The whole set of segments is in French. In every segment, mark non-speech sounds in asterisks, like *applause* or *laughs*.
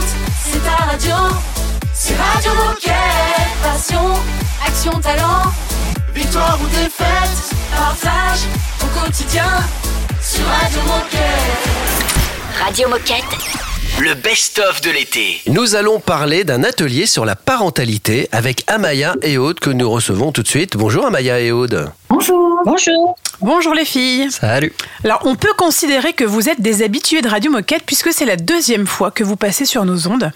C'est ta radio. C'est Radio Moquette. Passion, action, talent. Victoire ou défaite, partage au quotidien sur Radio Moquette. Radio Moquette. Le best-of de l'été. Nous allons parler d'un atelier sur la parentalité avec Amaya et Aude que nous recevons tout de suite. Bonjour Amaya et Aude. Bonjour. Bonjour. Bonjour les filles. Salut. Alors, on peut considérer que vous êtes des habitués de Radio Moquette puisque c'est la deuxième fois que vous passez sur nos ondes.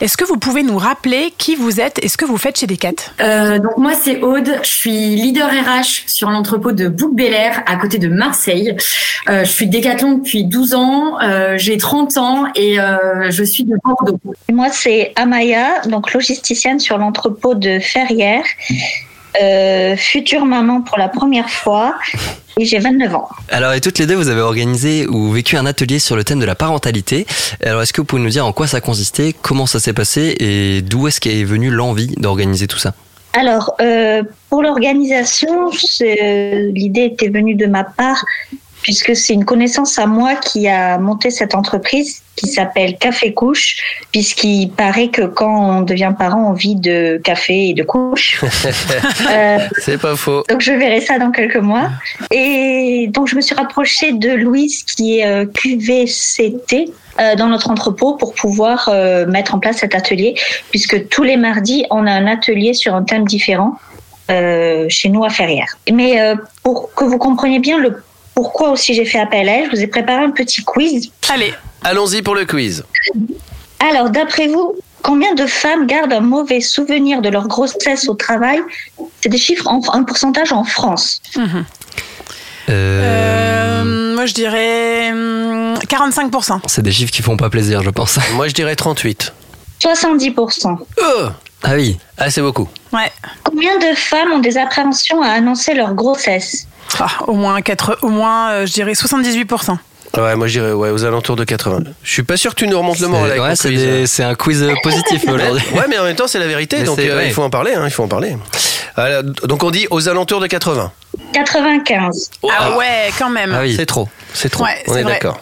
Est-ce que vous pouvez nous rappeler qui vous êtes et ce que vous faites chez Decat? Euh, donc moi c'est Aude, je suis leader RH sur l'entrepôt de Bouc Air à côté de Marseille. Euh, je suis décathlon depuis 12 ans, euh, j'ai 30 ans et euh, je suis de Bordeaux. Et Moi, c'est Amaya, donc logisticienne sur l'entrepôt de Ferrières. Euh, future maman pour la première fois et j'ai 29 ans. Alors, et toutes les deux, vous avez organisé ou vécu un atelier sur le thème de la parentalité. Alors, est-ce que vous pouvez nous dire en quoi ça consistait, comment ça s'est passé et d'où est-ce qu'est venue l'envie d'organiser tout ça? Alors, euh, pour l'organisation, c'est- l'idée était venue de ma part puisque c'est une connaissance à moi qui a monté cette entreprise qui s'appelle Café Couche, puisqu'il paraît que quand on devient parent, on vit de café et de couche. *laughs* Euh, C'est pas faux. Donc je verrai ça dans quelques mois. Et donc je me suis rapprochée de Louise qui est euh, QVCT euh, dans notre entrepôt pour pouvoir euh, mettre en place cet atelier, puisque tous les mardis on a un atelier sur un thème différent euh, chez nous à Ferrières. Mais euh, pour que vous compreniez bien le pourquoi aussi j'ai fait appel à elle, je vous ai préparé un petit quiz. Allez, Allons-y pour le quiz. Alors d'après vous, combien de femmes gardent un mauvais souvenir de leur grossesse au travail? C'est des chiffres, en, un pourcentage en France. Euh, euh, moi je dirais hum, 45%. C'est des chiffres qui font pas plaisir, je pense. Moi je dirais 38. 70%. Oh Ah oui. ah c'est beaucoup. Ouais. Combien de femmes ont des appréhensions à annoncer leur grossesse Ah, au moins, 4, au moins euh, je dirais 78%. Ouais, moi je dirais ouais, aux alentours de 80. Je suis pas sûr que tu nous remontes le moral ouais, c'est quiz. des- c'est un quiz positif aujourd'hui. Ouais, mais en même temps c'est la vérité, Mais donc euh, ouais. il faut en parler. Hein, il faut en parler. Alors, donc on dit aux alentours de 80. 95. Ah ouais, quand même. Ah oui. C'est trop. C'est trop. Ouais, on c'est est vrai. d'accord.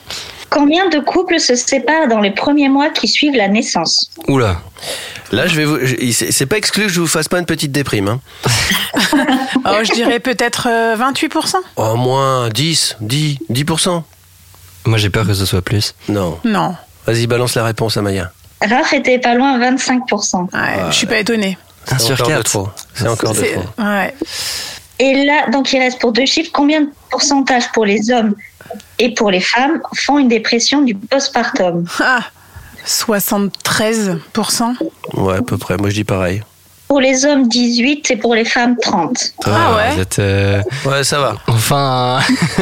Combien de couples se séparent dans les premiers mois qui suivent la naissance Oula. Là, je vais vous. C'est pas exclu que je vous fasse pas une petite déprime. Hein. *laughs* Oh, je dirais peut-être euh, 28%. Au moins 10, 10, 10%. Moi, j'ai peur que ce soit plus. Non. Non, Vas-y, balance la réponse, Amaya. Raph était pas loin, 25%. ouais, je suis pas étonnée. Un sur quatre. trop. C'est encore de trop. ouais. Et là, donc il reste pour deux chiffres, combien de pourcentage pour les hommes et pour les femmes font une dépression du postpartum Ah, 73%. Ouais, à peu près. Moi, je dis pareil. Pour les hommes, 18 et pour les femmes, 30. Ah ouais Vous êtes, euh, Ouais, ça va. enfin,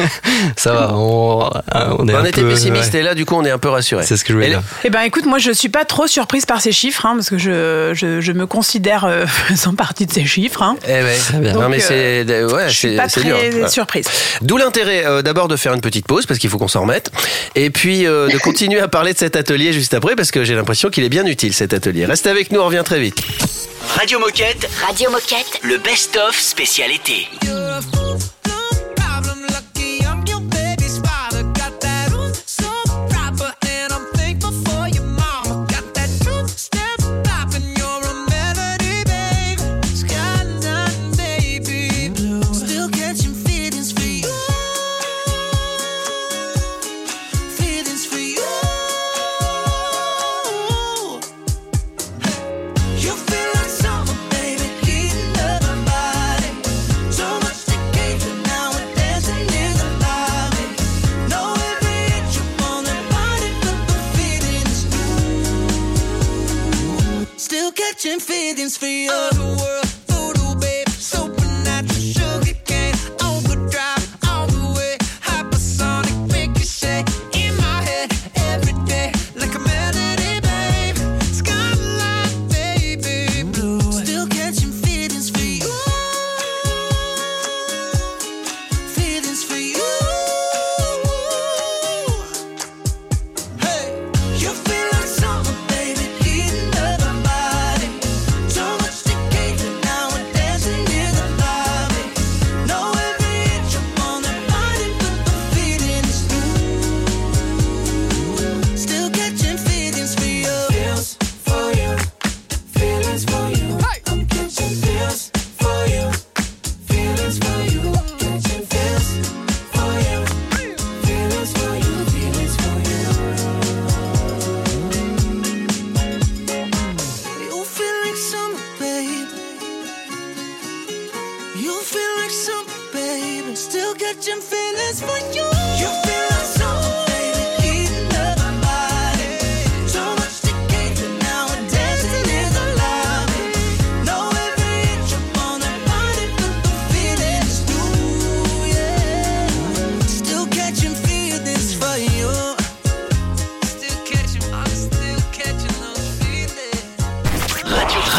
*laughs* ça va. On, on est on un était peu, pessimiste ouais. et là, du coup, on est un peu rassuré. C'est ce que je voulais Et- dire. Eh ben écoute, moi je suis pas trop surprise par ces chiffres, hein, parce que je, je, je me considère euh, *laughs* faisant partie de ces chiffres. Hein. Eh ouais. bien. Non, Donc, mais euh, c'est ouais, je suis c'est pas c'est très dur. Voilà. surprise. D'où l'intérêt euh, d'abord de faire une petite pause parce qu'il faut qu'on s'en remette et puis euh, de *laughs* continuer à parler de cet atelier juste après parce que j'ai l'impression qu'il est bien utile cet atelier. Restez avec nous, on revient très vite. Radio Moquette, Radio Moquette. le best-of spécialité.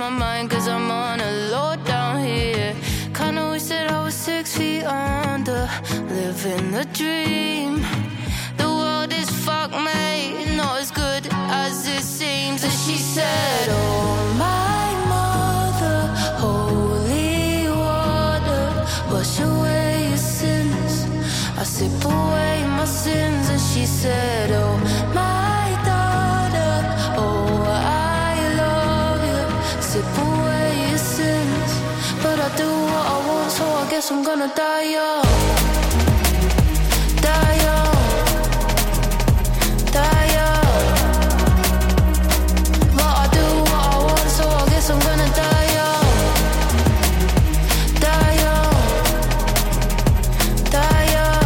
my mind, cause I'm on a low down here. Kinda wish that I was six feet under, living the dream. The world is fuck, made, not as good as it seems. And she said, Oh, my mother, holy water, wash away your sins. I sip away my sins, and she said, Oh, guess I'm gonna die young. Die young. Die young. But I do what I want, so I guess I'm gonna die young. Die young. Die young.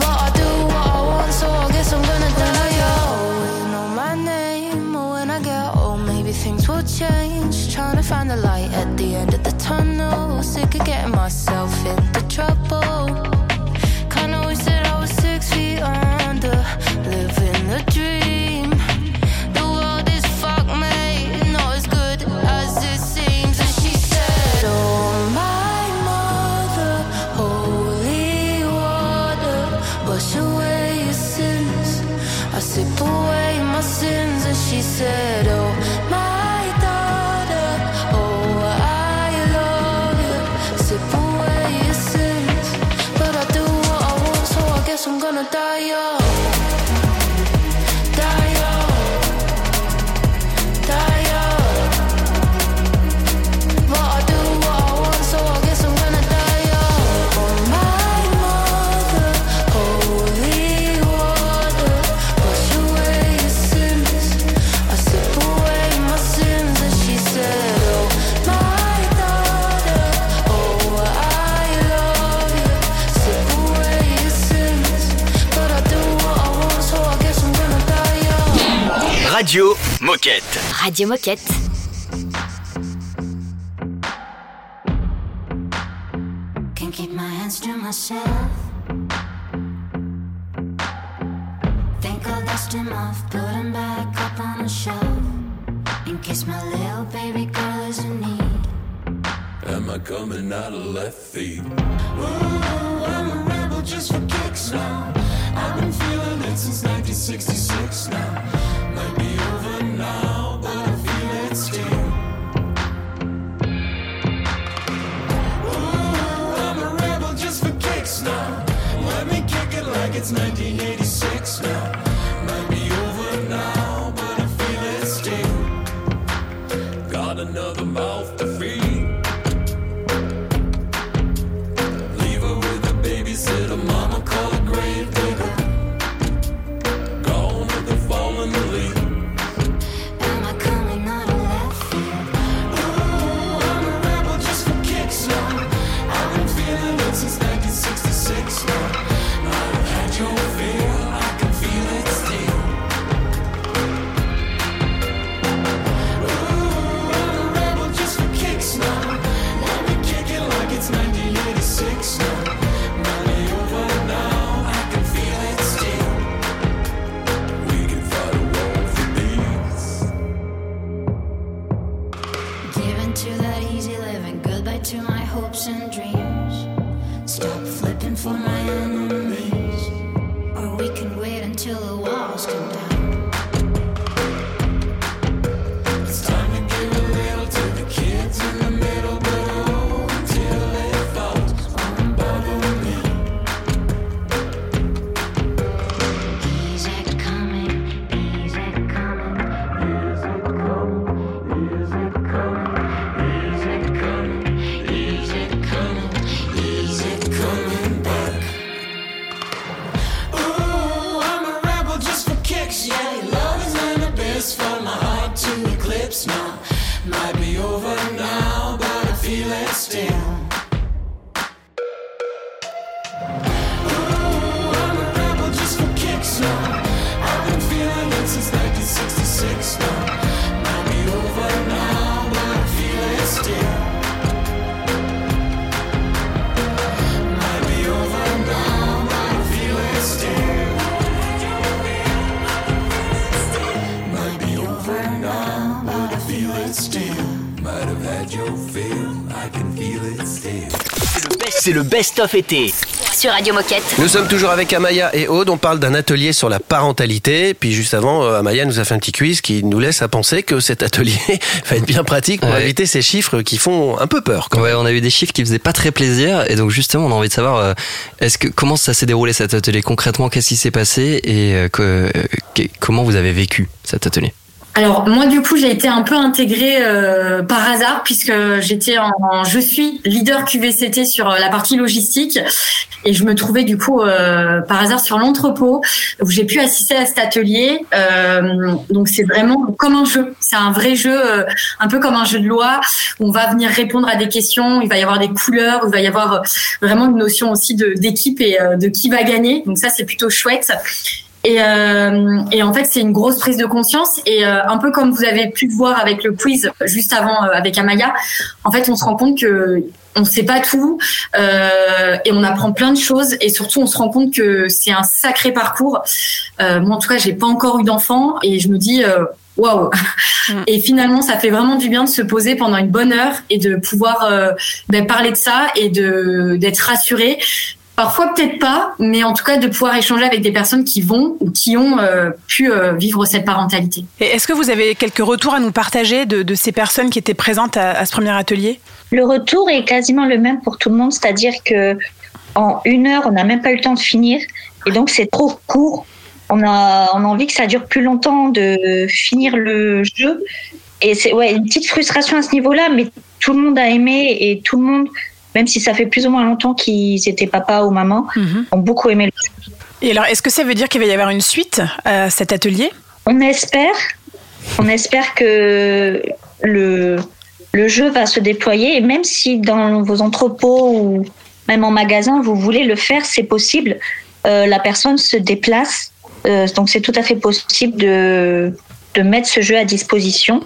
But I do what I want, so I guess I'm gonna die young. When you know my name, or when I get old, maybe things will change. Trying to find the light at the could get myself into trouble. Moquette. Radio Moquette. C'est le best-of été. Sur Radio Moquette. Nous sommes toujours avec Amaya et Aude. On parle d'un atelier sur la parentalité. Puis juste avant, euh, Amaya nous a fait un petit quiz qui nous laisse à penser que cet atelier *laughs* va être bien pratique pour Ouais. éviter ces chiffres qui font un peu peur. quand même. Ouais, on a eu des chiffres qui faisaient pas très plaisir et donc justement on a envie de savoir euh, est-ce que comment ça s'est déroulé cet atelier? Concrètement qu'est-ce qui s'est passé? Et euh, que- euh, que- comment vous avez vécu cet atelier? Alors moi du coup j'ai été un peu intégrée euh, par hasard puisque j'étais en je suis leader QVCT sur euh, la partie logistique et je me trouvais du coup euh, par hasard sur l'entrepôt où j'ai pu assister à cet atelier. Donc c'est vraiment comme un jeu, c'est un vrai jeu, un peu comme un jeu de loi. où On va venir répondre à des questions, il va y avoir des couleurs, il va y avoir vraiment une notion aussi d'équipe et de qui va gagner. Donc ça c'est plutôt chouette. Et, euh, et en fait, c'est une grosse prise de conscience. Et euh, un peu comme vous avez pu le voir avec le quiz juste avant euh, avec Amaya, en fait, on se rend compte que on ne sait pas tout euh, et on apprend plein de choses. Et surtout, on se rend compte que c'est un sacré parcours. Euh, moi, en tout cas, j'ai pas encore eu d'enfant et je me dis. Waouh Et finalement, ça fait vraiment du bien de se poser pendant une bonne heure et de pouvoir euh, ben, parler de ça et de d'être rassuré. Parfois peut-être pas, mais en tout cas de pouvoir échanger avec des personnes qui vont ou qui ont euh, pu euh, vivre cette parentalité. Et est-ce que vous avez quelques retours à nous partager de, de ces personnes qui étaient présentes à, à ce premier atelier? Le retour est quasiment le même pour tout le monde, c'est-à-dire que en une heure, on n'a même pas eu le temps de finir, et donc c'est trop court. On a, on a envie que ça dure plus longtemps de finir le jeu, et c'est ouais une petite frustration à ce niveau-là, mais tout le monde a aimé et tout le monde, même si ça fait plus ou moins longtemps qu'ils étaient papa ou maman, ont beaucoup aimé le jeu. Et alors, est-ce que ça veut dire qu'il va y avoir une suite à cet atelier? On espère, on espère que le, le jeu va se déployer et même si dans vos entrepôts ou même en magasin vous voulez le faire, c'est possible. Euh, la personne se déplace, euh, donc c'est tout à fait possible de, de mettre ce jeu à disposition.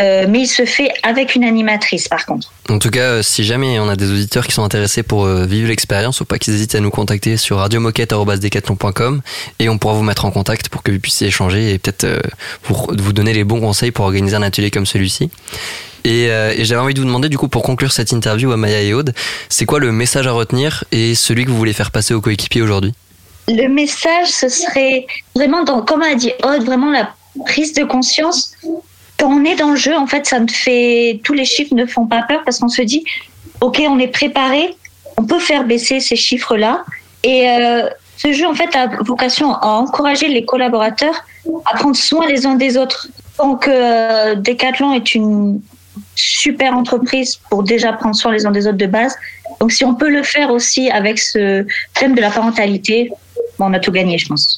Euh, mais il se fait avec une animatrice par contre. En tout cas, euh, si jamais on a des auditeurs qui sont intéressés pour euh, vivre l'expérience, faut pas qu'ils hésitent à nous contacter sur radiomoquette.com et on pourra vous mettre en contact pour que vous puissiez échanger et peut-être euh, vous, vous donner les bons conseils pour organiser un atelier comme celui-ci. Et, et j'avais envie de vous demander du coup pour conclure cette interview à Maya et Aude, c'est quoi le message à retenir et celui que vous voulez faire passer aux coéquipiers aujourd'hui? Le message, ce serait vraiment, dans, comme a dit Aude, vraiment la prise de conscience. Quand on est dans le jeu, en fait, ça ne fait, tous les chiffres ne font pas peur parce qu'on se dit, ok, on est préparé, on peut faire baisser ces chiffres-là. Et euh, ce jeu, en fait, a vocation à encourager les collaborateurs à prendre soin les uns des autres. Donc, euh, Decathlon est une super entreprise pour déjà prendre soin les uns des autres de base. Donc, si on peut le faire aussi avec ce thème de la parentalité, bon, on a tout gagné, je pense.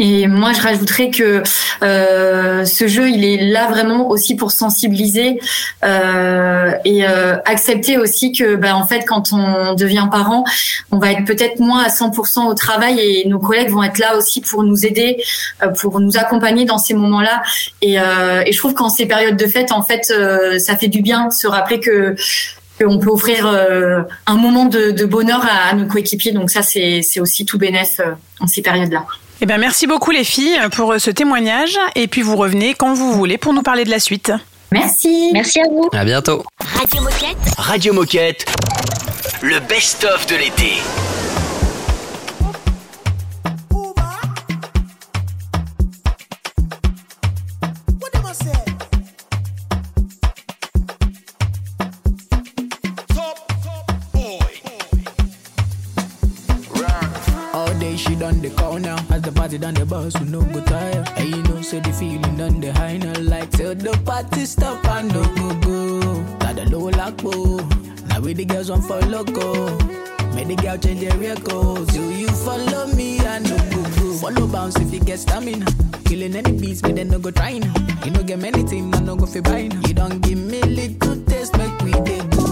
Et moi, je rajouterais que euh, ce jeu, il est là vraiment aussi pour sensibiliser euh, et euh, accepter aussi que, ben, en fait, quand on devient parent, on va être peut-être moins à 100% au travail et nos collègues vont être là aussi pour nous aider, euh, pour nous accompagner dans ces moments-là. Et, euh, et je trouve qu'en ces périodes de fête, en fait, euh, ça fait du bien de se rappeler que qu'on peut offrir un moment de, de bonheur à, à nos coéquipiers. Donc ça, c'est aussi tout bénéf en ces périodes-là. Eh bien, merci beaucoup les filles pour ce témoignage et puis vous revenez quand vous voulez pour nous parler de la suite. Merci. Merci à vous. À bientôt. Radio Moquette. Radio Moquette. Le best-of de l'été. boss, we no go tire. And you know, say the feeling on the high, no like till the party stop and no go go. Got a low lock, Now we the girls want for loco. Make the girl change their records. Do you follow me? I no go go. Follow bounce if you get stamina. Killing any beats, but then no go trying. You no get many things, I no go feel buying. You don't give me little taste, make we dey go.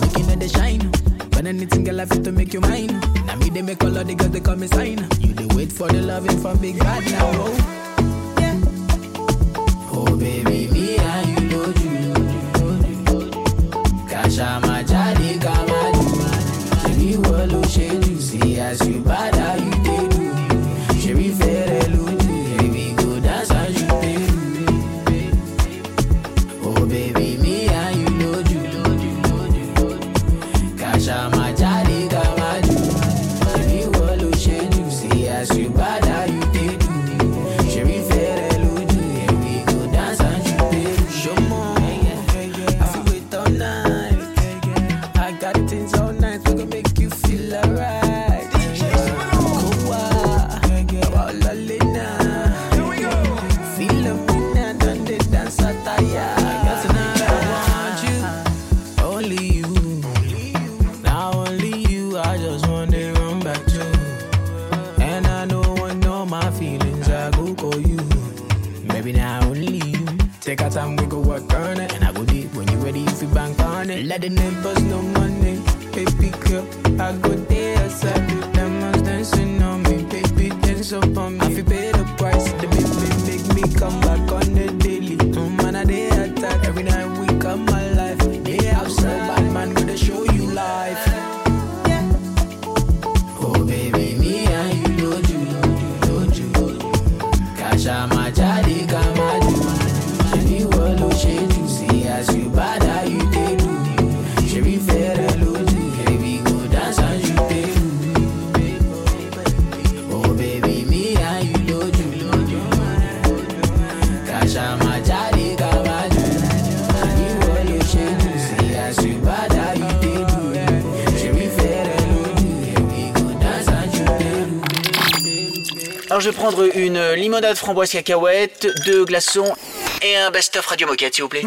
Make know shine. When anything girl, I fit to make you mine. Now me they make all of the girls they call me sign. You Wait for the loving from Big Bad now. Oh. Yeah. Oh baby, me and you know you, Kasha majadi kama Jimmy Wolo she juicy as you bad. prendre une limonade framboise cacahuète, deux glaçons et un best-of Radio Moquette, s'il vous plaît.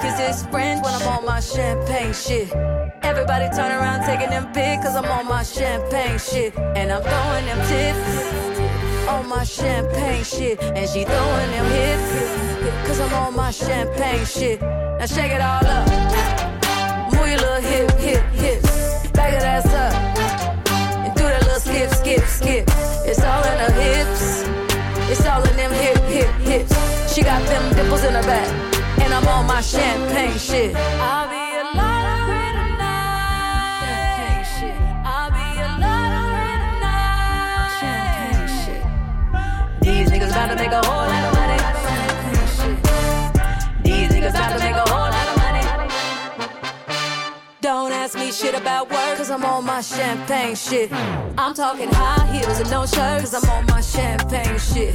cause it's French when I'm on my champagne shit. Everybody turn around taking them pics cause I'm on my champagne shit. And I'm throwing them tips on my champagne shit. And she throwing them hips cause I'm on my champagne shit. Now shake it all up. Move your little hip, hip, hips. Back it ass up. And do that little skip, skip, skip. It's all in her hips. It's all in them hip, hip, hips. She got them dimples in her back. And I'm on my champagne shit. I'll be a lottery tonight. Champagne shit. I'll be a lottery tonight. Champagne shit. These niggas about to make a whole lot of money. Champagne shit. These niggas about to make a whole lot of money. Don't ask me shit about work, cause I'm on my champagne shit. I'm talking high heels and no shirt, cause I'm on my champagne shit.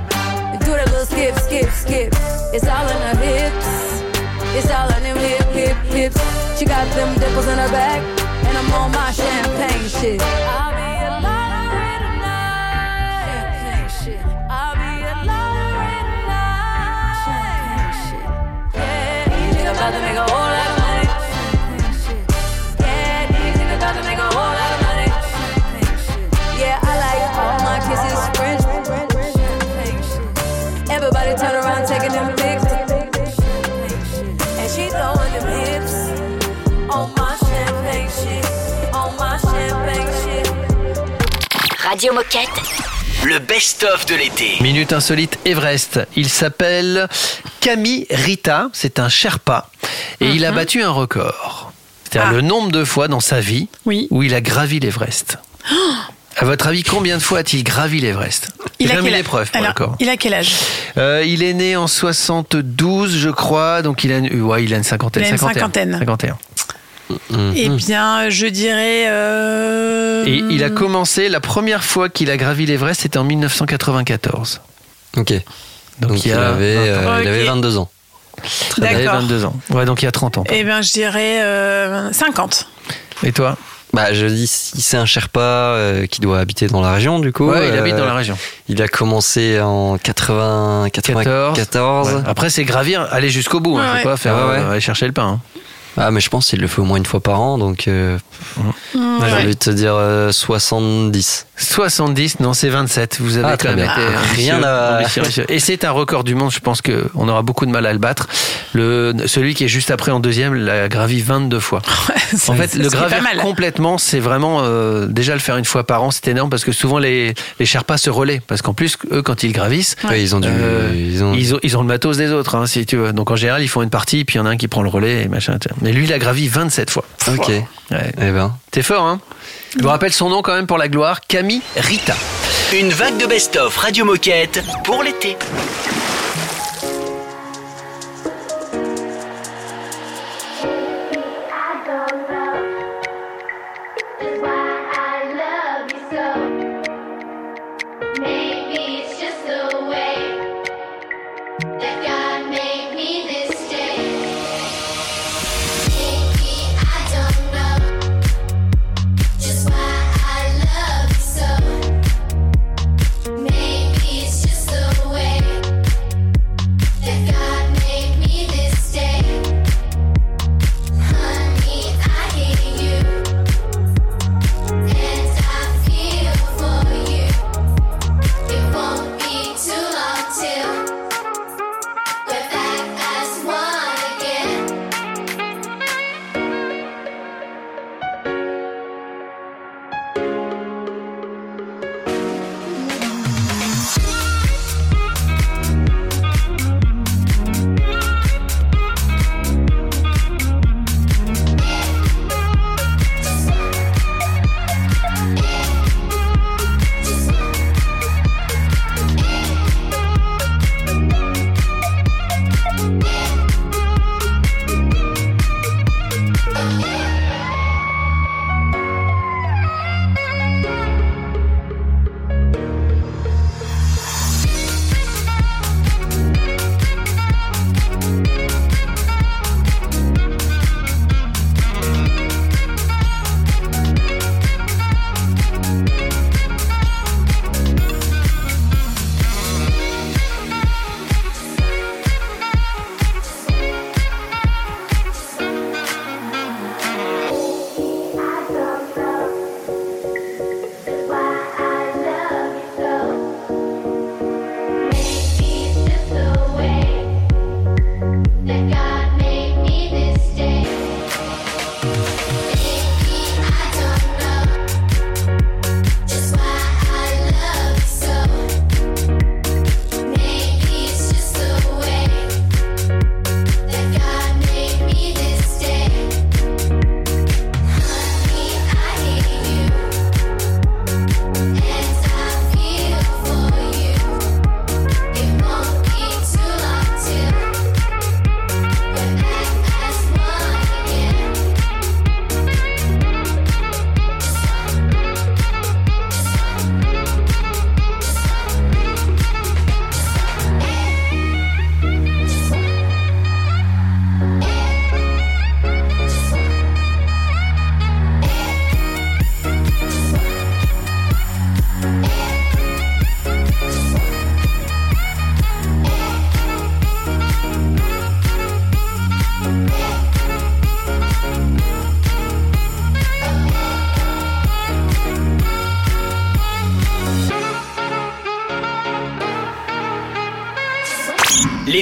Do that little skip, skip, skip. It's all in her hips. It's all in them hip, hip, hips. She got them dimples in her back. And I'm on my champagne shit. Radio Moquette. Le best-of de l'été. Minute insolite Everest. Il s'appelle Camille Rita, c'est un Sherpa, et il a battu un record. C'est-à-dire Ah. le nombre de fois dans sa vie Oui. où il a gravi l'Everest. À votre avis, combien de fois a-t-il gravi l'Everest? Il J'ai a quel l'épreuve pour Alors. Il a quel âge? Euh, il est né en 72, je crois, donc il a une, ouais, il a une cinquantaine. Il a une 51, cinquantaine. 51. Eh bien, je dirais. euh, Et il a commencé, la première fois qu'il a gravi l'Everest, c'était en 1994. Ok. Donc, il, il avait, 20 ans. euh, il Ok. avait 22 ans. Il avait D'accord. 22 ans. Ouais, donc il y a 30 ans. Eh bien, je dirais euh, 50. Et toi? Bah, je dis, si c'est un Sherpa euh, qui doit habiter dans la région, du coup. Ouais, il euh, habite dans la région. Il a commencé en 80, 94. Ouais. Après, c'est gravir, aller jusqu'au bout. hein. Ouais, Faut ouais. pas faire, Ouais, ouais. euh, aller chercher le pain. hein. Ah, mais je pense qu'il le fait au moins une fois par an, donc euh, j'ai ouais. envie de te dire euh, 70. 70, non, c'est 27. Vous avez Ah, quand même été Ah, rien à- ambitieux, ambitieux. Et c'est un record du monde. Je pense qu'on aura beaucoup de mal à le battre. Le, celui qui est juste après en deuxième l'a gravi 22 fois. *laughs* En fait, c'est- le gravir complètement, c'est vraiment euh, déjà le faire une fois par an, c'est énorme parce que souvent les les Sherpas se relaient parce qu'en plus eux quand ils gravissent, Ouais, ils ont du, Euh, ils ont, ils ont ils ont le matos des autres, hein, si tu veux. Donc en général ils font une partie, puis il y en a un qui prend le relais et machin. Mais lui il a gravi 27 fois. Ok. Ouais. Eh ben. T'es fort, hein Je vous rappelle son nom quand même pour la gloire, Camille Rita. Une vague de best-of Radio Moquette pour l'été.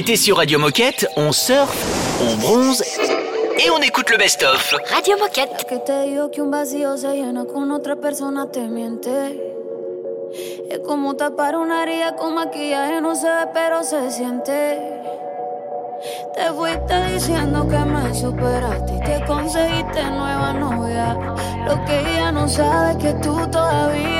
L'été sur Radio Moquette, on surfe, on bronze y on écoute le best-of. Radio Moquette. Es te digo que un vacío se llena con otra persona te miente. Es como tapar una herida con maquillaje, no se ve, pero se siente. Te fuiste diciendo que me superaste y que conseguiste nueva novia. Lo que ella no sabe es que tú todavía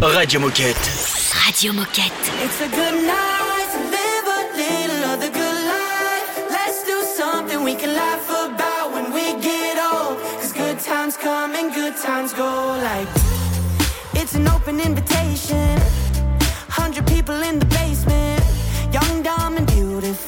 Radio Moquette. Radio Moquette. It's a good live a little of the good life. Let's do something we can laugh about when we get old. Cause good times come and good times go like it's an open invitation. Hundred people in the basement, young, dumb, and beautiful.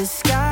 the sky.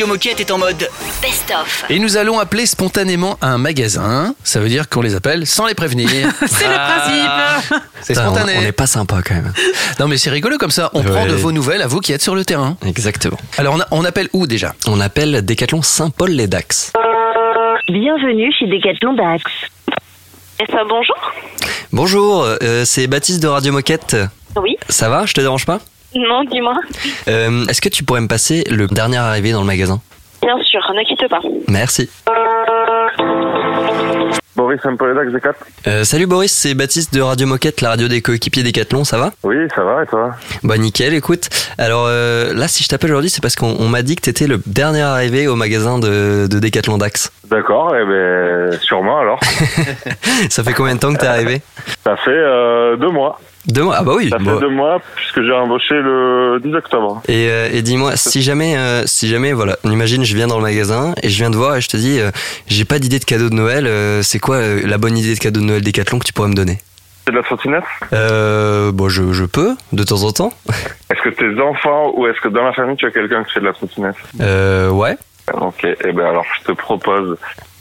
Radio Moquette est en mode Best-of. Et nous allons appeler spontanément un magasin. Ça veut dire qu'on les appelle sans les prévenir. *laughs* C'est le principe. C'est spontané. On n'est pas sympa quand même. Non mais c'est rigolo comme ça. On Ouais. prend de vos nouvelles à vous qui êtes sur le terrain. Exactement. Alors on, a- on appelle où déjà? On appelle Décathlon Saint-Paul-les-Dax. Bienvenue chez Decathlon Dax. Et ça, bonjour Bonjour, euh, c'est Baptiste de Radio Moquette. Oui. Ça va? Je te dérange pas? Non, dis-moi. Euh, Est-ce que tu pourrais me passer le dernier arrivé dans le magasin? Bien sûr, ne quitte pas. Merci. Boris Saint-Paul-Dax, D4 Euh, salut Boris, c'est Baptiste de Radio Moquette, la radio des coéquipiers Décathlon, ça va? Oui, ça va et toi? Bah nickel, écoute. Alors euh, là, si je t'appelle aujourd'hui, c'est parce qu'on on m'a dit que t'étais le dernier arrivé au magasin de, de Décathlon Dax. D'accord, et ben sûrement alors. *laughs* Ça fait combien de temps que t'es arrivé? Ça fait euh, deux mois. Deux mois Ah bah oui. Ça fait bon. deux mois puisque j'ai embauché le 10 octobre. Et, euh, et dis-moi, si jamais, euh, si jamais, voilà, imagine, je viens dans le magasin et je viens te voir et je te dis, euh, j'ai pas d'idée de cadeau de Noël. euh, c'est quoi la bonne idée de cadeau de Noël Décathlon que tu pourrais me donner? C'est de la trottinette? Euh, Bon, je, je peux, de temps en temps. *laughs* Est-ce que tes enfants ou est-ce que dans la famille tu as quelqu'un qui fait de la trottinette? Euh, ouais. Ok, et ben alors je te propose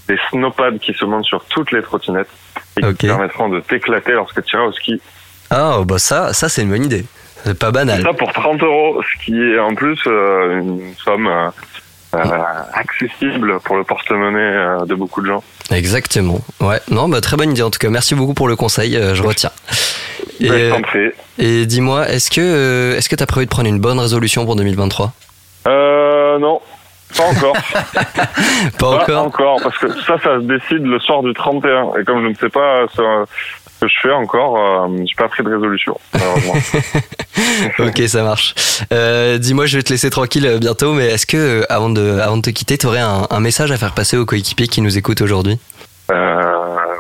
des snowpads qui se montent sur toutes les trottinettes et qui te permettront de t'éclater lorsque tu iras au ski. Ah, bah ça, ça c'est une bonne idée. C'est pas banal. Ça pour 30 euros, ce qui est en plus euh, une somme euh, euh, accessible pour le porte-monnaie de beaucoup de gens. Exactement. Ouais. Non, bah très bonne idée en tout cas. Merci beaucoup pour le conseil. je retiens. Et, Ben, dis-moi, est-ce que est-ce que t'as prévu de prendre une bonne résolution pour 2023 Euh, non, pas encore. *laughs* Pas encore parce que ça, ça se décide le soir du 31. Et comme je ne sais pas ce que je fais encore, euh, j'ai pas pris de résolution, malheureusement. *laughs* ok, ça marche. Euh, dis-moi, je vais te laisser tranquille euh, bientôt, mais est-ce que euh, avant de avant de te quitter, t'aurais un, un message à faire passer aux coéquipiers qui nous écoutent aujourd'hui? Euh,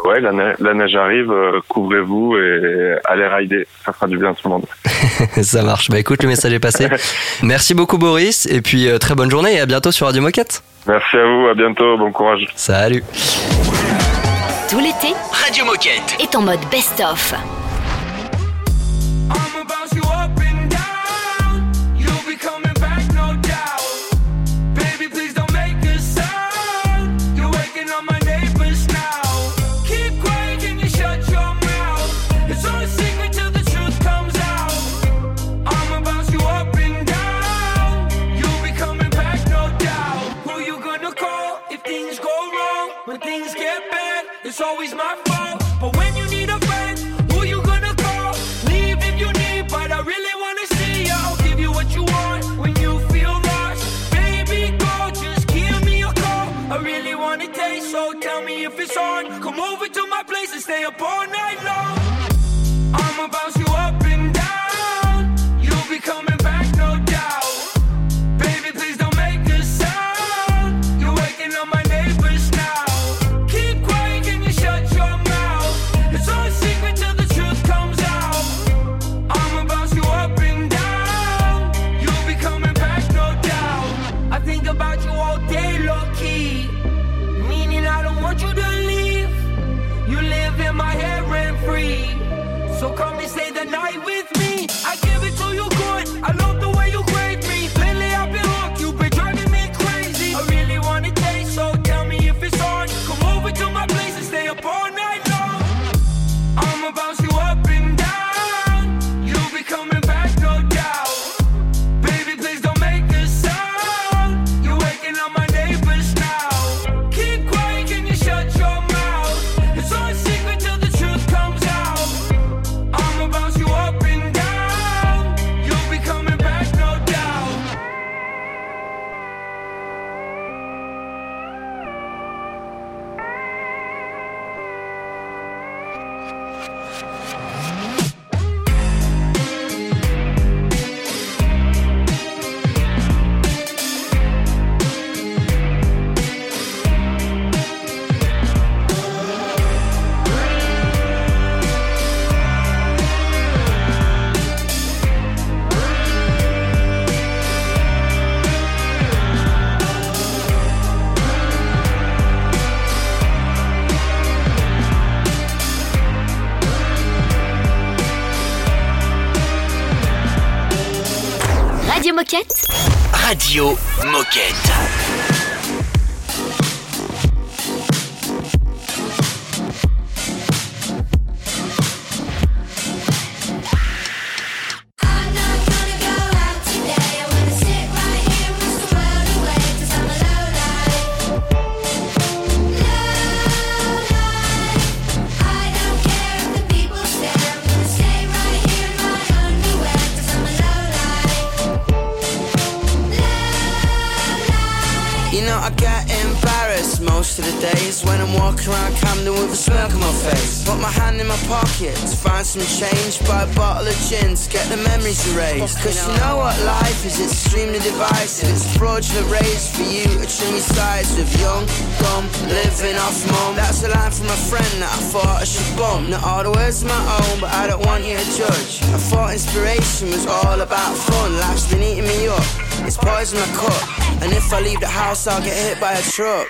ouais, la, neige, la neige arrive, couvrez-vous et allez rider. Ça fera du bien à tout le monde. *laughs* Ça marche. Bah écoute, le message est passé. *laughs* Merci beaucoup Boris, et puis très bonne journée et à bientôt sur Radio Moquette. Merci à vous, à bientôt, bon courage. Salut. Tout l'été, Radio Moquette. est en mode best-of. Radio Moquette some change, buy a bottle of gin get the memories erased. Cause you know what life is, it's extremely divisive. It's a fraudulent race for you to trim your sides with young, dumb, living off mum. That's a line from a friend that I thought I should bump. Not all the words are my own, but I don't want you to judge. I thought inspiration was all about fun. Life's been eating me up. It's poison my cup. And if I leave the house, I'll get hit by a truck.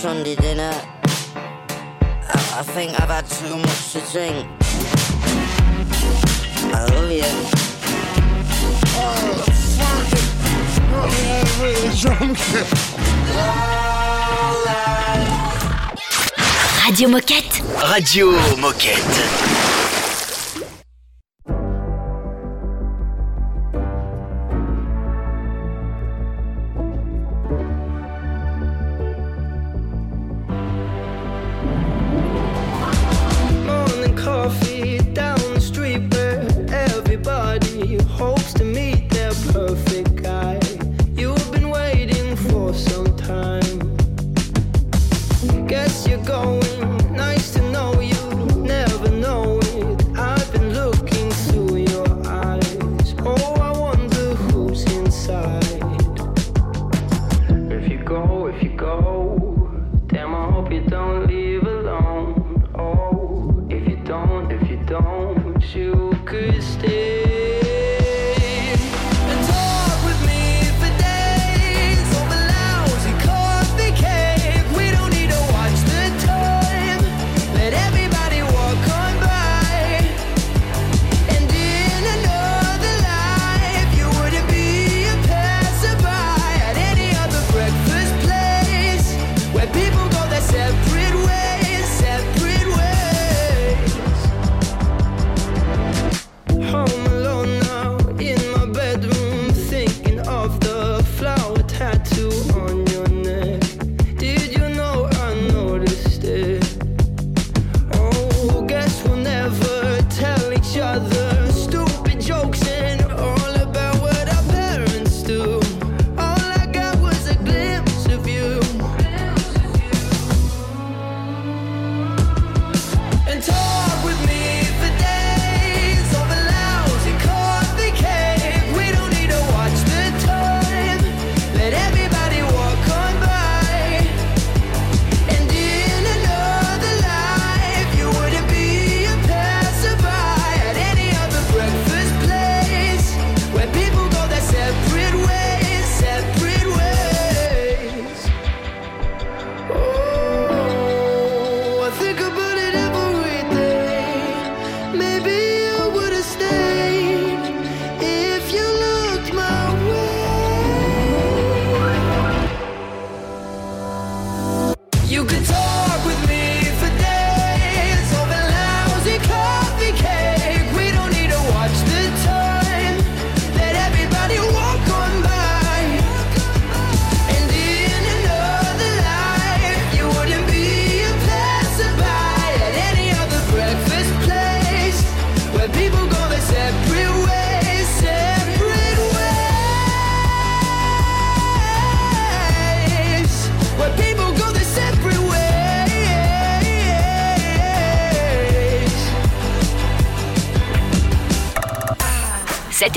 Sunday dinner. I, I think I've had too much to drink. I love you. Oh, fuck it. Oh, yeah, I'm really drunk. Radio Moquette. Radio Moquette.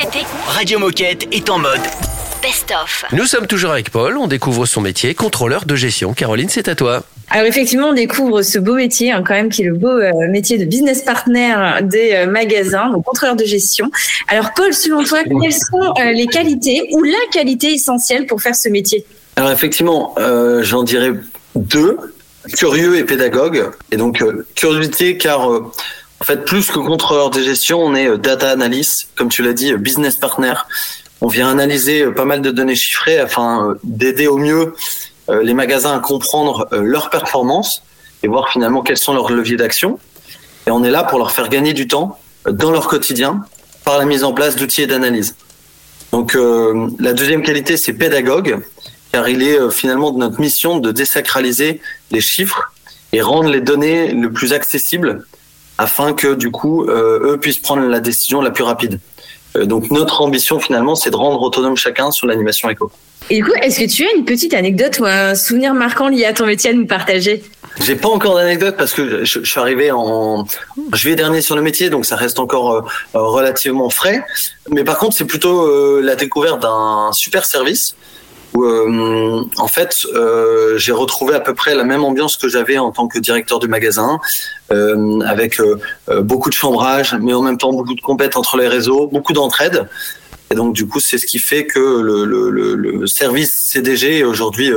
Cet été, Radio Moquette est en mode best-of. Nous sommes toujours avec Paul, on découvre son métier, contrôleur de gestion. Caroline, c'est à toi. Alors effectivement, on découvre ce beau métier, hein, quand même, qui est le beau euh, métier de business partner des euh, magasins, donc contrôleur de gestion. Alors Paul, selon toi, quelles sont euh, les qualités ou la qualité essentielle pour faire ce métier? Alors effectivement, euh, j'en dirais deux, curieux et pédagogue. Et donc euh, curiosité car euh, en fait plus que contrôleur de gestion, on est euh, data analyst, comme tu l'as dit, euh, business partner. On vient analyser euh, pas mal de données chiffrées afin d'aider au mieux les magasins à comprendre leurs performances et voir finalement quels sont leurs leviers d'action. Et on est là pour leur faire gagner du temps dans leur quotidien par la mise en place d'outils et d'analyse. Donc la deuxième qualité, c'est pédagogue, car il est finalement de notre mission de désacraliser les chiffres et rendre les données le plus accessibles afin que du coup euh, eux puissent prendre la décision la plus rapide. Euh, donc notre ambition finalement, c'est de rendre autonome chacun sur l'animation éco. Et du coup, est-ce que tu as une petite anecdote ou un souvenir marquant lié à ton métier à nous partager? J'ai pas encore d'anecdote parce que je, je suis arrivé en juillet dernier sur le métier, donc ça reste encore euh, relativement frais. Mais par contre, c'est plutôt la découverte d'un super service où, euh, en fait, euh, j'ai retrouvé à peu près la même ambiance que j'avais en tant que directeur du magasin, euh, avec beaucoup de chambrage, mais en même temps beaucoup de compètes entre les réseaux, beaucoup d'entraide. Et donc, du coup, c'est ce qui fait que le, le, service CDG est aujourd'hui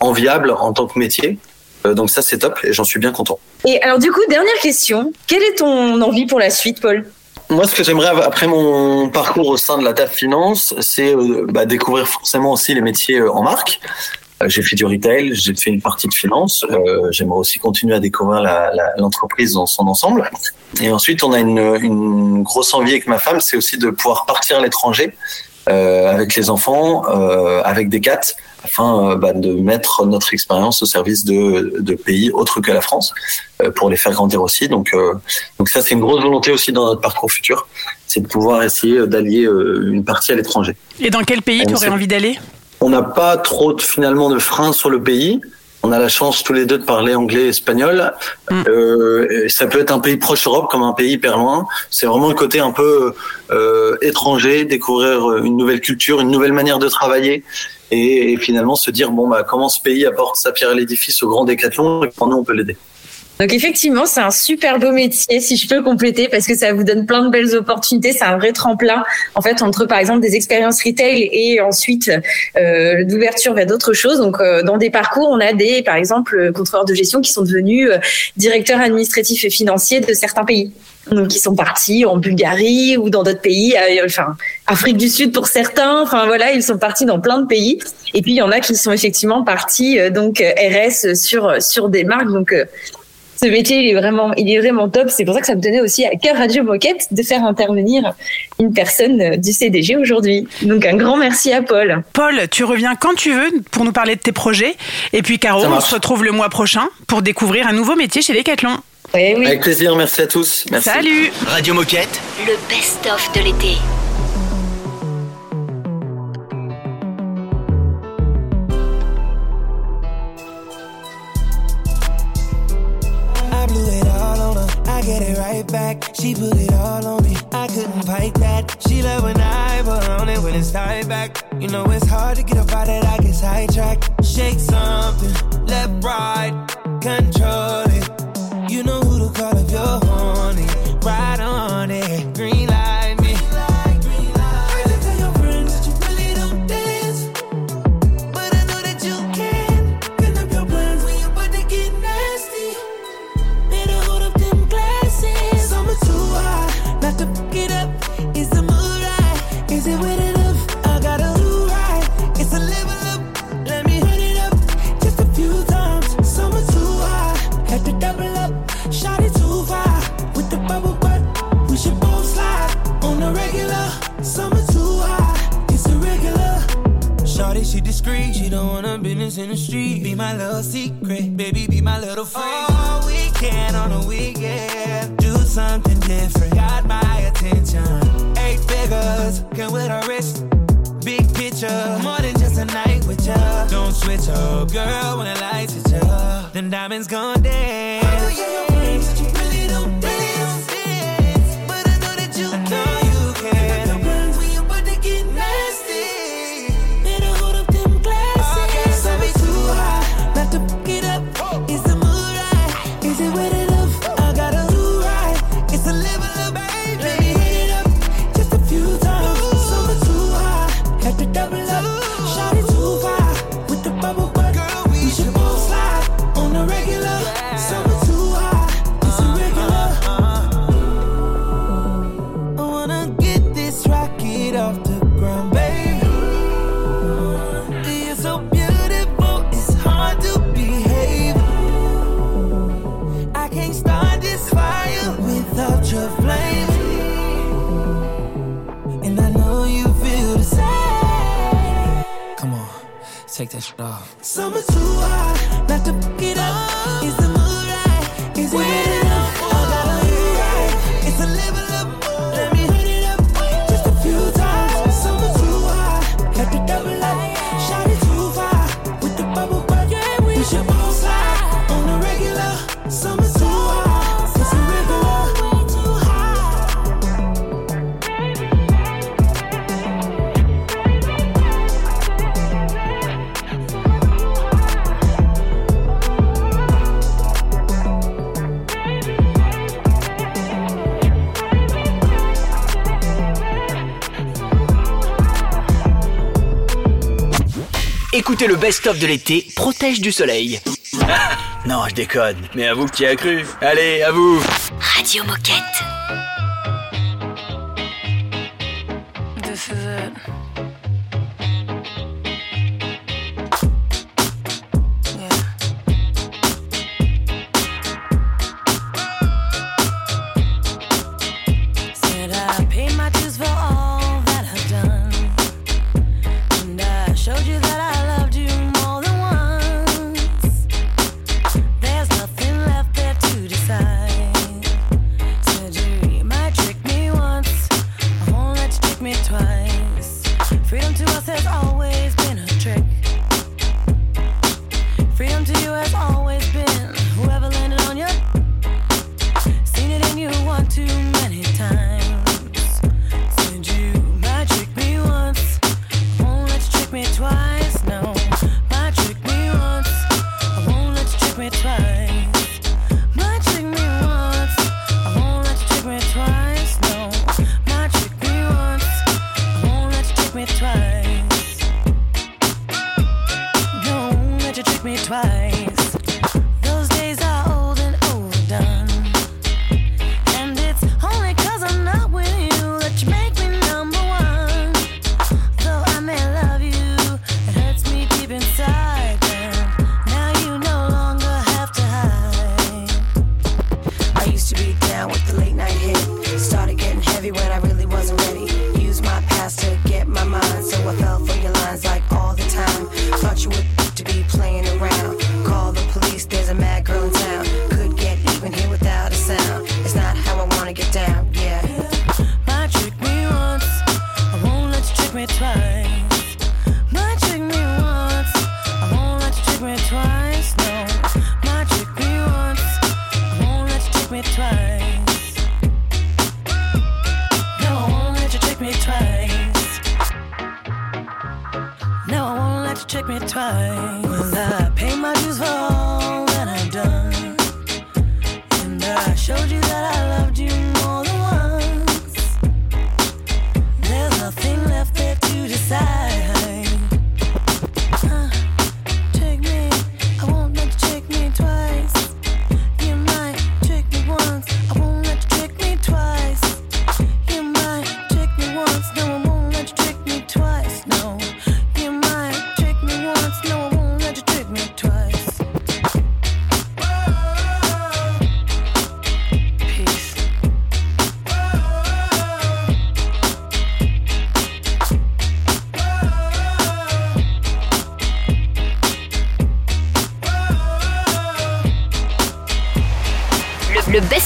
enviable en tant que métier. Donc ça, c'est top et j'en suis bien content. Et alors du coup, dernière question, quelle est ton envie pour la suite, Paul? Moi, ce que j'aimerais après mon parcours au sein de la TAF Finance, c'est euh, bah, découvrir forcément aussi les métiers euh, en marque. Euh, J'ai fait du retail, j'ai fait une partie de finance. Euh, J'aimerais aussi continuer à découvrir l'entreprise dans son ensemble. Et ensuite, on a une, une grosse envie avec ma femme, c'est aussi de pouvoir partir à l'étranger avec les enfants, avec des cats, afin euh, bah, de mettre notre expérience au service de, de pays autres que la France, euh, pour les faire grandir aussi. Donc, euh, donc ça, c'est une grosse volonté aussi dans notre parcours futur, c'est de pouvoir essayer d'allier une partie à l'étranger. Et dans quel pays tu aurais envie d'aller? On n'a pas trop de, finalement de freins sur le pays. On a la chance tous les deux de parler anglais et espagnol. Euh, ça peut être un pays proche Europe comme un pays hyper loin. C'est vraiment le côté un peu euh, étranger, découvrir une nouvelle culture, une nouvelle manière de travailler. Et, finalement se dire bon bah comment ce pays apporte sa pierre à l'édifice au grand décathlon et comment nous on peut l'aider. Donc effectivement, c'est un super beau métier, si je peux compléter, parce que ça vous donne plein de belles opportunités. C'est un vrai tremplin, en fait, entre par exemple des expériences retail et ensuite euh, d'ouverture vers d'autres choses. Donc euh, dans des parcours, on a des, par exemple, contrôleurs de gestion qui sont devenus euh, directeurs administratifs et financiers de certains pays. Donc qui sont partis en Bulgarie ou dans d'autres pays, euh, enfin Afrique du Sud pour certains. Enfin voilà, ils sont partis dans plein de pays. Et puis il y en a qui sont effectivement partis euh, donc euh, RS sur sur des marques. Donc ce métier, il est vraiment, il est vraiment top. C'est pour ça que ça me tenait aussi à cœur Radio Moquette de faire intervenir une personne euh, du CDG aujourd'hui. Donc un grand merci à Paul. Paul, tu reviens quand tu veux pour nous parler de tes projets. Et puis Caro, on se retrouve le mois prochain pour découvrir un nouveau métier chez Decathlon. Avec plaisir, merci à tous. Merci. Salut Radio Moquette. Le best-of de l'été. I get it right back. She put it all on me. I couldn't fight that. She love when I put on it when it's tied back. You know it's hard to get up out of that I get sidetracked. Shake something, left, right, control street. Be my little secret, baby. Be my little friend. All weekend on a weekend, do something different. Got my attention. Eight figures, come with a wrist. Big picture, more than just a night with ya. Don't switch up, girl, when the lights hit ya. Then diamonds gon' dance. can't start this fire without your flame. And I know you feel the same. Come on, take that shit off. Summer too hot, not to fuck it up. Is the mood right? Is it enough? I got a right? It's a living. Le best-of de l'été, protège du soleil. *laughs* Non, je déconne, mais à que tu as cru. Allez, à vous Radio Moquette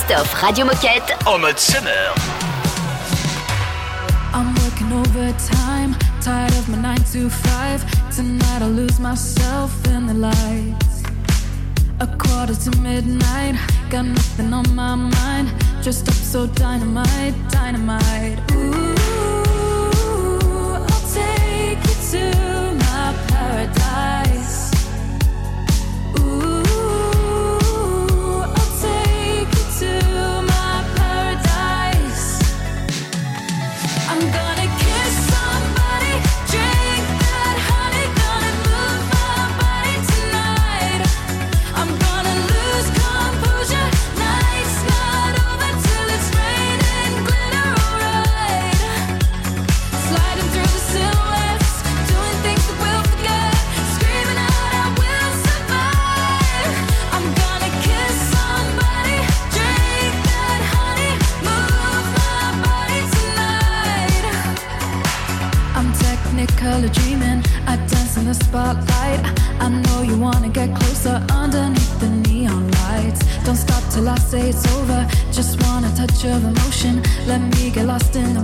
best-of Radio Moquette en mode summer. I'm working overtime, tired of my 9 to 5. Tonight I lose myself in the lights. A quarter to midnight, got nothing on my mind. Just up so dynamite, dynamite. Ooh, I'll take you to. of emotion. Let me get lost in the